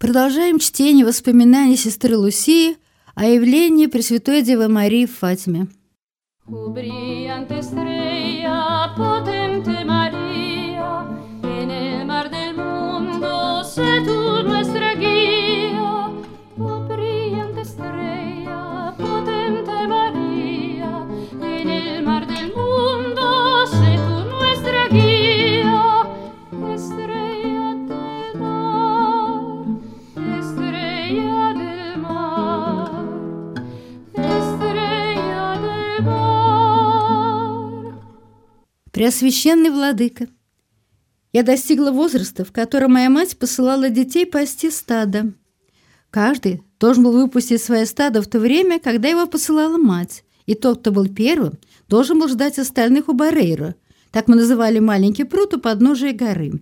Продолжаем чтение воспоминаний сестры Лусии о явлении Пресвятой Девы Марии в Фатиме. Преосвященный владыка, я достигла возраста, в котором моя мать посылала детей пасти стадо. Каждый должен был выпустить свое стадо в то время, когда его посылала мать, и тот, кто был первым, должен был ждать остальных у Барейра. Так мы называли маленький пруд у подножия горы.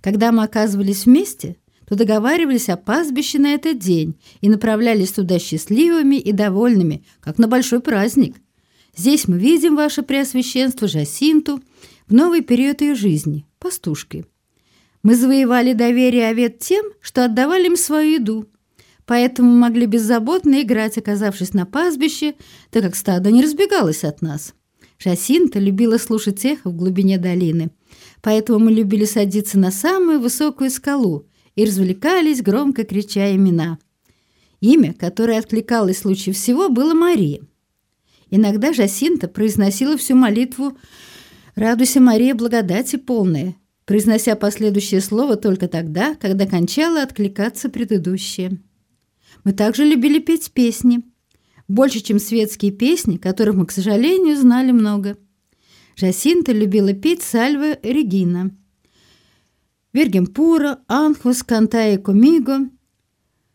Когда мы оказывались вместе, то договаривались о пастбище на этот день и направлялись туда счастливыми и довольными, как на большой праздник. Здесь мы видим ваше Преосвященство Жасинту в новый период ее жизни, пастушкой. Мы завоевали доверие овет тем, что отдавали им свою еду, поэтому могли беззаботно играть, оказавшись на пастбище, так как стадо не разбегалось от нас. Жасинта любила слушать эхо в глубине долины, поэтому мы любили садиться на самую высокую скалу и развлекались, громко крича имена. Имя, которое откликалось лучше всего, было Мария – Иногда Жасинта произносила всю молитву «Радуйся, Мария, благодати полная», произнося последующее слово только тогда, когда кончала откликаться предыдущее. Мы также любили петь песни. Больше, чем светские песни, которых мы, к сожалению, знали много. Жасинта любила петь сальвы Регина. Вергемпура, Анхус, Кантая Комиго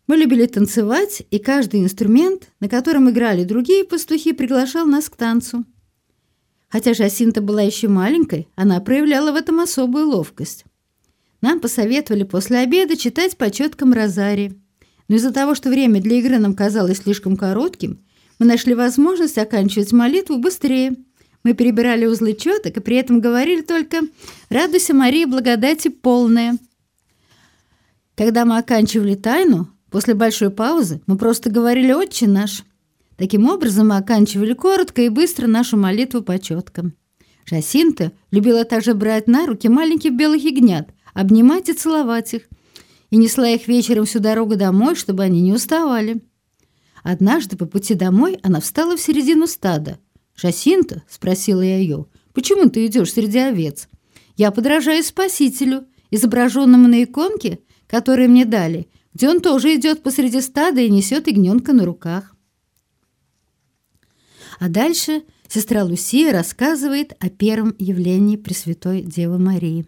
мы любили танцевать, и каждый инструмент, на котором играли другие пастухи, приглашал нас к танцу. Хотя Жасинта была еще маленькой, она проявляла в этом особую ловкость. Нам посоветовали после обеда читать по четкам Розари. Но из-за того, что время для игры нам казалось слишком коротким, мы нашли возможность оканчивать молитву быстрее. Мы перебирали узлы четок и при этом говорили только «Радуйся, Мария, благодати полная». Когда мы оканчивали тайну, После большой паузы мы просто говорили «Отче наш». Таким образом мы оканчивали коротко и быстро нашу молитву по четкам. Жасинта любила также брать на руки маленьких белых ягнят, обнимать и целовать их, и несла их вечером всю дорогу домой, чтобы они не уставали. Однажды по пути домой она встала в середину стада. «Жасинта?» – спросила я ее. «Почему ты идешь среди овец?» «Я подражаю Спасителю, изображенному на иконке, которые мне дали – где он тоже идет посреди стада и несет ягненка на руках. А дальше сестра Лусия рассказывает о первом явлении Пресвятой Девы Марии.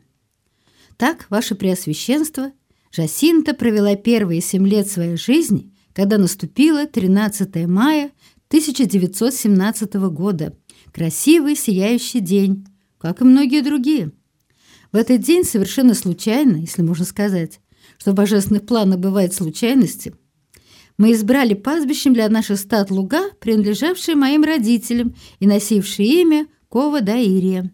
Так, ваше Преосвященство, Жасинта провела первые семь лет своей жизни, когда наступило 13 мая 1917 года, красивый сияющий день, как и многие другие. В этот день совершенно случайно, если можно сказать, что в божественных планах бывают случайности, мы избрали пастбищем для наших стад луга, принадлежавшие моим родителям и носившие имя Кова Даирия.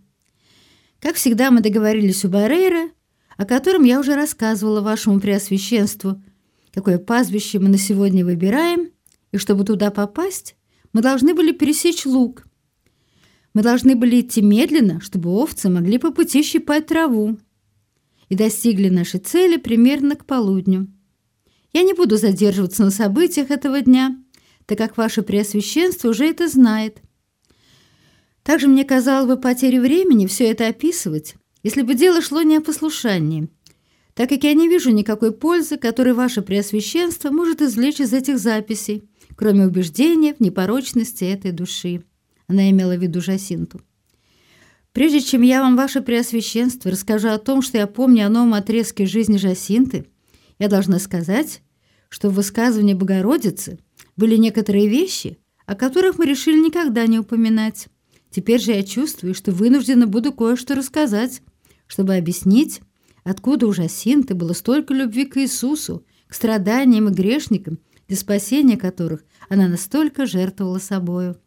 Как всегда, мы договорились у Барейра, о котором я уже рассказывала вашему преосвященству, какое пастбище мы на сегодня выбираем, и чтобы туда попасть, мы должны были пересечь луг. Мы должны были идти медленно, чтобы овцы могли по пути щипать траву, и достигли нашей цели примерно к полудню. Я не буду задерживаться на событиях этого дня, так как ваше Преосвященство уже это знает. Также мне казалось бы потерей времени все это описывать, если бы дело шло не о послушании, так как я не вижу никакой пользы, которую ваше Преосвященство может извлечь из этих записей, кроме убеждения в непорочности этой души. Она имела в виду Жасинту. Прежде чем я вам, ваше преосвященство, расскажу о том, что я помню о новом отрезке жизни Жасинты, я должна сказать, что в высказывании Богородицы были некоторые вещи, о которых мы решили никогда не упоминать. Теперь же я чувствую, что вынуждена буду кое-что рассказать, чтобы объяснить, откуда у Жасинты было столько любви к Иисусу, к страданиям и грешникам, для спасения которых она настолько жертвовала собою.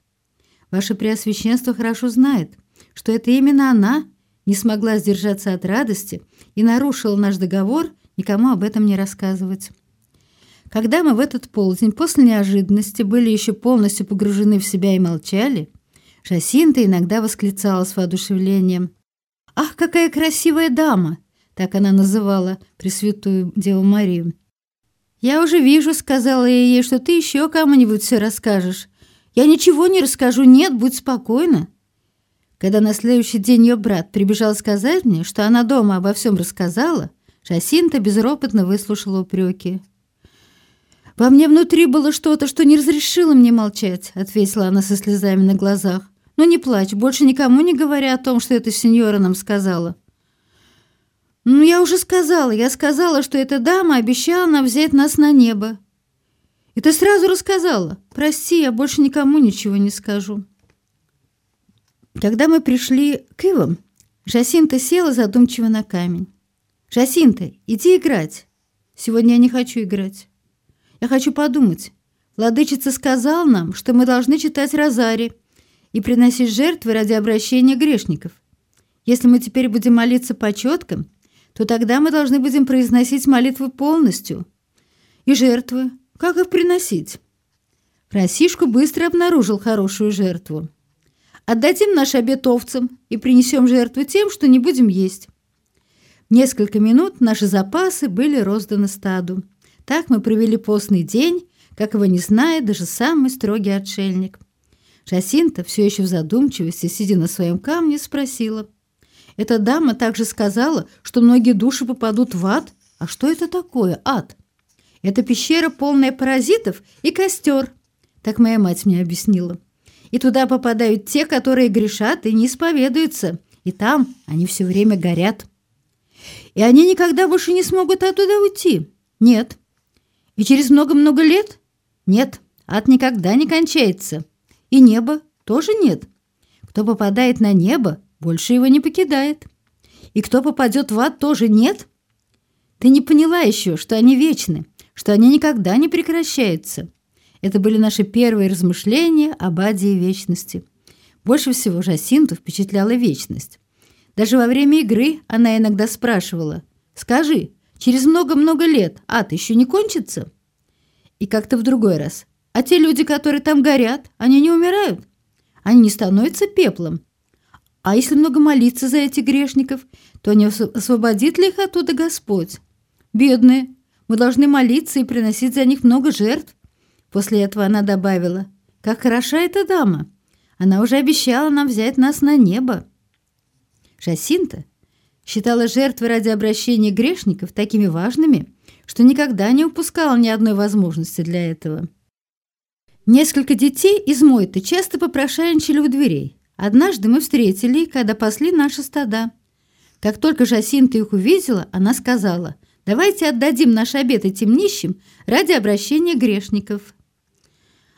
Ваше Преосвященство хорошо знает, что это именно она не смогла сдержаться от радости и нарушила наш договор никому об этом не рассказывать. Когда мы в этот полдень после неожиданности были еще полностью погружены в себя и молчали, Жасинта иногда восклицала с воодушевлением. «Ах, какая красивая дама!» Так она называла Пресвятую Деву Марию. «Я уже вижу», — сказала я ей, — «что ты еще кому-нибудь все расскажешь. Я ничего не расскажу, нет, будь спокойна». Когда на следующий день ее брат прибежал сказать мне, что она дома обо всем рассказала, Жасинта безропотно выслушала упреки. «Во мне внутри было что-то, что не разрешило мне молчать», — ответила она со слезами на глазах. «Ну не плачь, больше никому не говоря о том, что эта сеньора нам сказала». «Ну, я уже сказала, я сказала, что эта дама обещала нам взять нас на небо». «И ты сразу рассказала. Прости, я больше никому ничего не скажу». Когда мы пришли к Ивам, Жасинта села задумчиво на камень. «Жасинта, иди играть. Сегодня я не хочу играть». Я хочу подумать. Владычица сказал нам, что мы должны читать розари и приносить жертвы ради обращения грешников. Если мы теперь будем молиться по четкам, то тогда мы должны будем произносить молитвы полностью. И жертвы. Как их приносить? Франсишку быстро обнаружил хорошую жертву. Отдадим наш обед овцам и принесем жертву тем, что не будем есть. Несколько минут наши запасы были розданы стаду. Так мы провели постный день, как его не знает даже самый строгий отшельник. Жасинта, все еще в задумчивости, сидя на своем камне, спросила. «Эта дама также сказала, что многие души попадут в ад. А что это такое, ад?» «Это пещера, полная паразитов, и костер», — так моя мать мне объяснила. «И туда попадают те, которые грешат и не исповедуются, и там они все время горят». «И они никогда больше не смогут оттуда уйти?» «Нет, и через много-много лет? Нет, ад никогда не кончается. И небо тоже нет. Кто попадает на небо, больше его не покидает. И кто попадет в ад, тоже нет. Ты не поняла еще, что они вечны, что они никогда не прекращаются. Это были наши первые размышления об аде и вечности. Больше всего Жасинту впечатляла вечность. Даже во время игры она иногда спрашивала, «Скажи, Через много-много лет ад еще не кончится? И как-то в другой раз. А те люди, которые там горят, они не умирают. Они не становятся пеплом. А если много молиться за этих грешников, то не освободит ли их оттуда Господь? Бедные, мы должны молиться и приносить за них много жертв. После этого она добавила, как хороша эта дама. Она уже обещала нам взять нас на небо. Жасинта, считала жертвы ради обращения грешников такими важными, что никогда не упускала ни одной возможности для этого. Несколько детей из Мойты часто попрошайничали у дверей. Однажды мы встретили их, когда пасли наши стада. Как только Жасинта их увидела, она сказала, «Давайте отдадим наш обед этим нищим ради обращения грешников».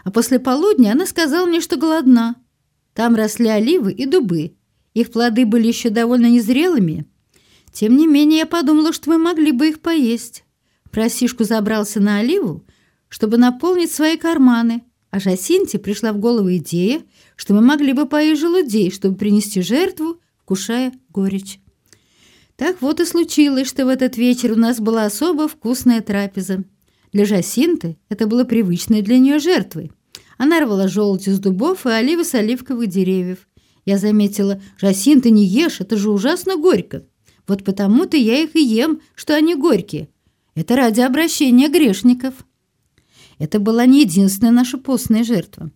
А после полудня она сказала мне, что голодна. Там росли оливы и дубы. Их плоды были еще довольно незрелыми, тем не менее, я подумала, что мы могли бы их поесть. Просишку забрался на оливу, чтобы наполнить свои карманы, а Жасинте пришла в голову идея, что мы могли бы поесть желудей, чтобы принести жертву, вкушая горечь. Так вот и случилось, что в этот вечер у нас была особо вкусная трапеза. Для Жасинты это было привычной для нее жертвой. Она рвала желудь из дубов и оливы с оливковых деревьев. Я заметила, Жасинта, не ешь, это же ужасно горько. Вот потому-то я их и ем, что они горькие. Это ради обращения грешников. Это была не единственная наша постная жертва.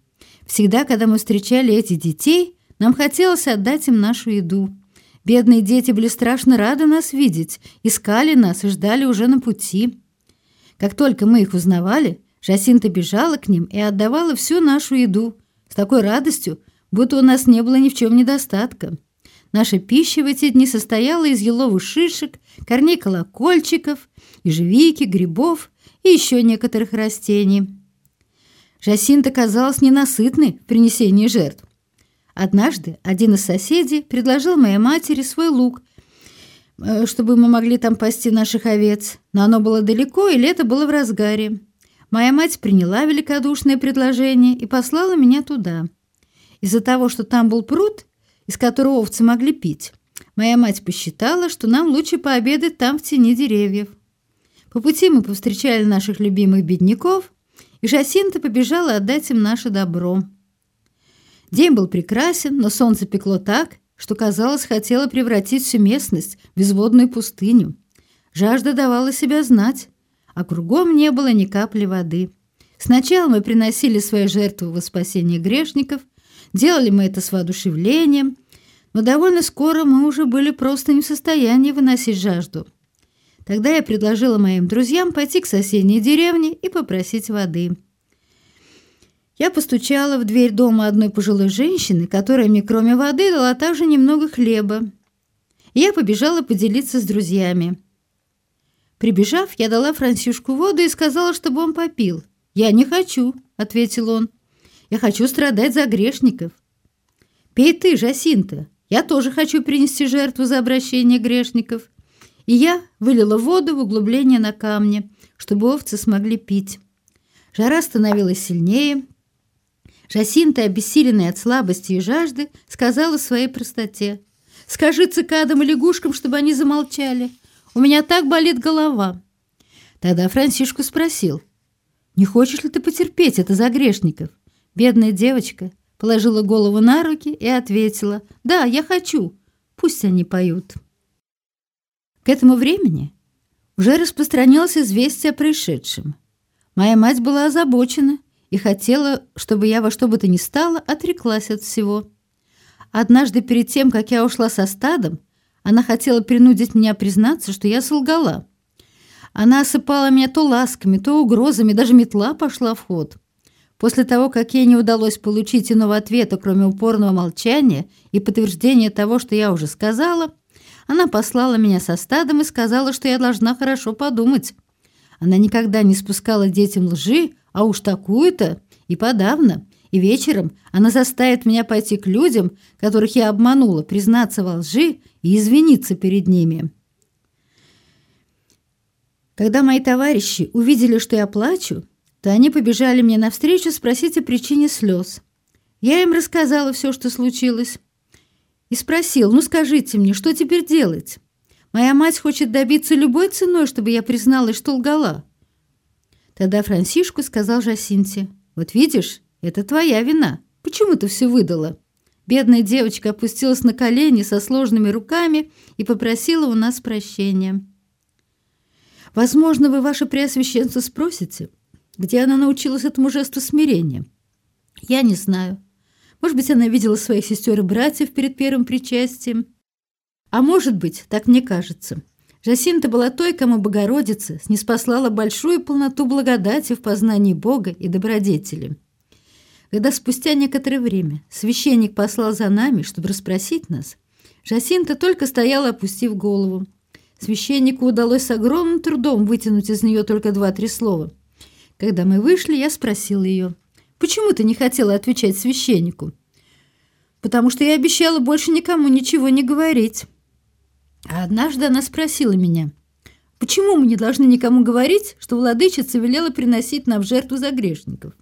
Всегда, когда мы встречали этих детей, нам хотелось отдать им нашу еду. Бедные дети были страшно рады нас видеть, искали нас и ждали уже на пути. Как только мы их узнавали, Жасинта бежала к ним и отдавала всю нашу еду с такой радостью, будто у нас не было ни в чем недостатка. Наша пища в эти дни состояла из еловых шишек, корней колокольчиков, ежевики, грибов и еще некоторых растений. Жасинта казалась ненасытной в принесении жертв. Однажды один из соседей предложил моей матери свой лук, чтобы мы могли там пасти наших овец, но оно было далеко, и лето было в разгаре. Моя мать приняла великодушное предложение и послала меня туда. Из-за того, что там был пруд, из которого овцы могли пить. Моя мать посчитала, что нам лучше пообедать там в тени деревьев. По пути мы повстречали наших любимых бедняков, и Жасинта побежала отдать им наше добро. День был прекрасен, но солнце пекло так, что, казалось, хотело превратить всю местность в безводную пустыню. Жажда давала себя знать, а кругом не было ни капли воды. Сначала мы приносили свои жертвы во спасение грешников, делали мы это с воодушевлением, но довольно скоро мы уже были просто не в состоянии выносить жажду. Тогда я предложила моим друзьям пойти к соседней деревне и попросить воды. Я постучала в дверь дома одной пожилой женщины, которая мне кроме воды дала также немного хлеба. Я побежала поделиться с друзьями. Прибежав, я дала Франсишку воду и сказала, чтобы он попил. «Я не хочу», — ответил он. «Я хочу страдать за грешников». «Пей ты, Жасинта. Я тоже хочу принести жертву за обращение грешников» и я вылила воду в углубление на камне, чтобы овцы смогли пить. Жара становилась сильнее. Жасинта, обессиленная от слабости и жажды, сказала в своей простоте. «Скажи цикадам и лягушкам, чтобы они замолчали. У меня так болит голова». Тогда Франсишку спросил. «Не хочешь ли ты потерпеть это за грешников?» Бедная девочка положила голову на руки и ответила. «Да, я хочу. Пусть они поют». К этому времени уже распространялось известие о происшедшем. Моя мать была озабочена и хотела, чтобы я во что бы то ни стало отреклась от всего. Однажды перед тем, как я ушла со стадом, она хотела принудить меня признаться, что я солгала. Она осыпала меня то ласками, то угрозами, даже метла пошла в ход. После того, как ей не удалось получить иного ответа, кроме упорного молчания и подтверждения того, что я уже сказала, она послала меня со стадом и сказала, что я должна хорошо подумать. Она никогда не спускала детям лжи, а уж такую-то и подавно. И вечером она заставит меня пойти к людям, которых я обманула, признаться во лжи и извиниться перед ними. Когда мои товарищи увидели, что я плачу, то они побежали мне навстречу спросить о причине слез. Я им рассказала все, что случилось и спросил, ну скажите мне, что теперь делать? Моя мать хочет добиться любой ценой, чтобы я призналась, что лгала. Тогда Франсишку сказал Жасинте, вот видишь, это твоя вина. Почему ты все выдала? Бедная девочка опустилась на колени со сложными руками и попросила у нас прощения. Возможно, вы, ваше преосвященство, спросите, где она научилась этому жесту смирения. Я не знаю. Может быть, она видела своих сестер и братьев перед первым причастием. А может быть, так мне кажется. Жасинта была той, кому Богородица снеспослала большую полноту благодати в познании Бога и добродетели. Когда спустя некоторое время священник послал за нами, чтобы расспросить нас, Жасинта только стояла, опустив голову. Священнику удалось с огромным трудом вытянуть из нее только два-три слова. Когда мы вышли, я спросил ее – Почему ты не хотела отвечать священнику? Потому что я обещала больше никому ничего не говорить. Однажды она спросила меня, почему мы не должны никому говорить, что владычица велела приносить нам в жертву за грешников?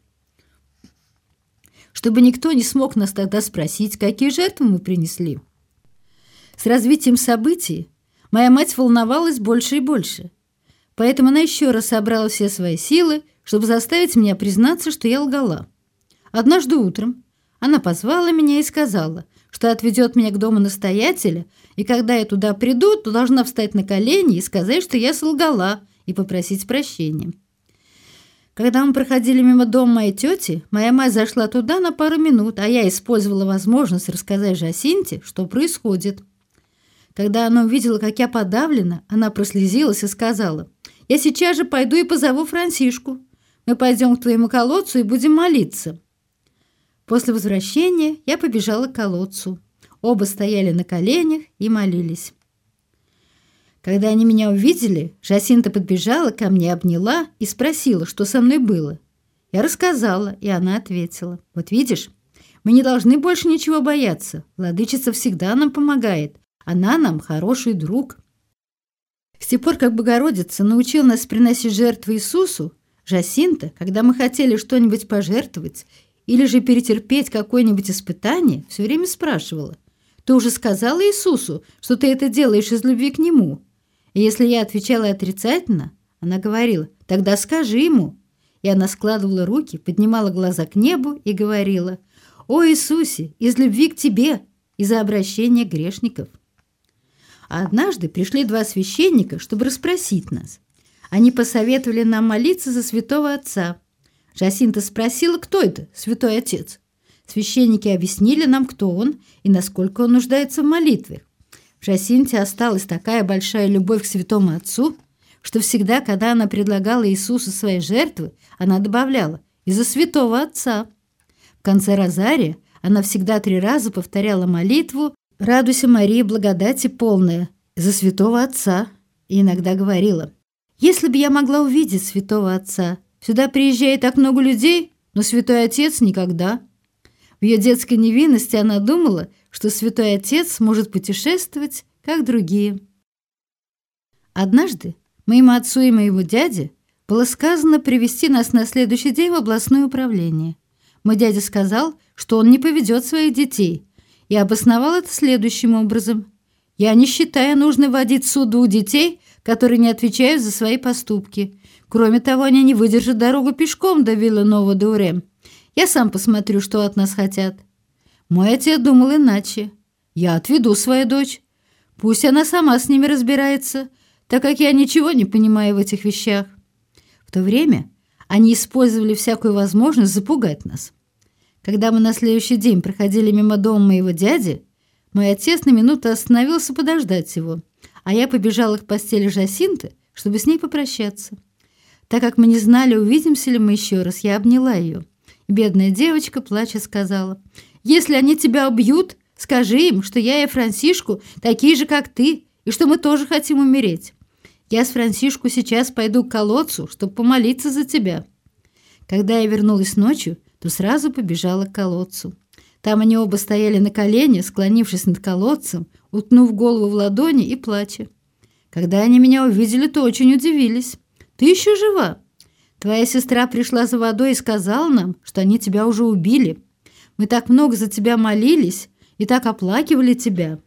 Чтобы никто не смог нас тогда спросить, какие жертвы мы принесли. С развитием событий моя мать волновалась больше и больше. Поэтому она еще раз собрала все свои силы, чтобы заставить меня признаться, что я лгала. Однажды утром она позвала меня и сказала, что отведет меня к дому настоятеля, и когда я туда приду, то должна встать на колени и сказать, что я солгала, и попросить прощения. Когда мы проходили мимо дома моей тети, моя мать зашла туда на пару минут, а я использовала возможность рассказать Жасинте, что происходит. Когда она увидела, как я подавлена, она прослезилась и сказала, «Я сейчас же пойду и позову Франсишку». Мы пойдем к твоему колодцу и будем молиться». После возвращения я побежала к колодцу. Оба стояли на коленях и молились. Когда они меня увидели, Жасинта подбежала ко мне, обняла и спросила, что со мной было. Я рассказала, и она ответила. «Вот видишь, мы не должны больше ничего бояться. Владычица всегда нам помогает. Она нам хороший друг». С тех пор, как Богородица научила нас приносить жертвы Иисусу, Жасинта, когда мы хотели что-нибудь пожертвовать или же перетерпеть какое-нибудь испытание, все время спрашивала, «Ты уже сказала Иисусу, что ты это делаешь из любви к Нему?» И если я отвечала отрицательно, Она говорила, тогда скажи ему. И она складывала руки, поднимала глаза к небу и говорила, «О Иисусе, из любви к Тебе и за обращение грешников». А однажды пришли два священника, чтобы расспросить нас. Они посоветовали нам молиться за святого отца. Жасинта спросила, кто это, святой отец. Священники объяснили нам, кто он и насколько он нуждается в молитве. В Жасинте осталась такая большая любовь к святому отцу, что всегда, когда она предлагала Иисусу свои жертвы, она добавляла «из-за святого отца». В конце розария она всегда три раза повторяла молитву «Радуйся, Мария, благодати полная, за святого отца» и иногда говорила «Если бы я могла увидеть святого отца, сюда приезжает так много людей, но святой отец никогда». В ее детской невинности она думала, что святой отец может путешествовать, как другие. Однажды моему отцу и моему дяде было сказано привести нас на следующий день в областное управление. Мой дядя сказал, что он не поведет своих детей, и обосновал это следующим образом. «Я не считаю нужно вводить в суд двух детей, которые не отвечают за свои поступки. Кроме того, они не выдержат дорогу пешком до виллы Нового-Дуре. Я сам посмотрю, что от нас хотят». Мой отец думал иначе. «Я отведу свою дочь. Пусть она сама с ними разбирается, так как я ничего не понимаю в этих вещах». В то время они использовали всякую возможность запугать нас. Когда мы на следующий день проходили мимо дома моего дяди, мой отец на минуту остановился подождать его, а я побежала к постели Жасинты, чтобы с ней попрощаться. Так как мы не знали, увидимся ли мы еще раз, я обняла ее. Бедная девочка, плача, сказала, «Если они тебя убьют, скажи им, что я и Франсишку такие же, как ты, и что мы тоже хотим умереть. Я с Франсишку сейчас пойду к колодцу, чтобы помолиться за тебя». Когда я вернулась ночью, то сразу побежала к колодцу. Там они оба стояли на колене, склонившись над колодцем, утнув голову в ладони и плача. Когда они меня увидели, то очень удивились. «Ты еще жива? Твоя сестра пришла за водой и сказала нам, что они тебя уже убили. Мы так много за тебя молились и так оплакивали тебя».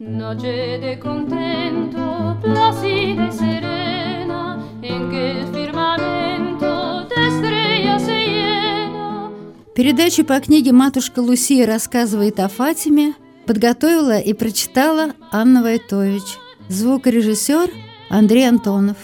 Noche de contento, placida y serena, en que el firmamento de estrellas se llena. Передачу по книге «Матушка Лусия рассказывает о Фатиме» подготовила и прочитала Анна Войтович. Звукорежиссер Андрей Антонов.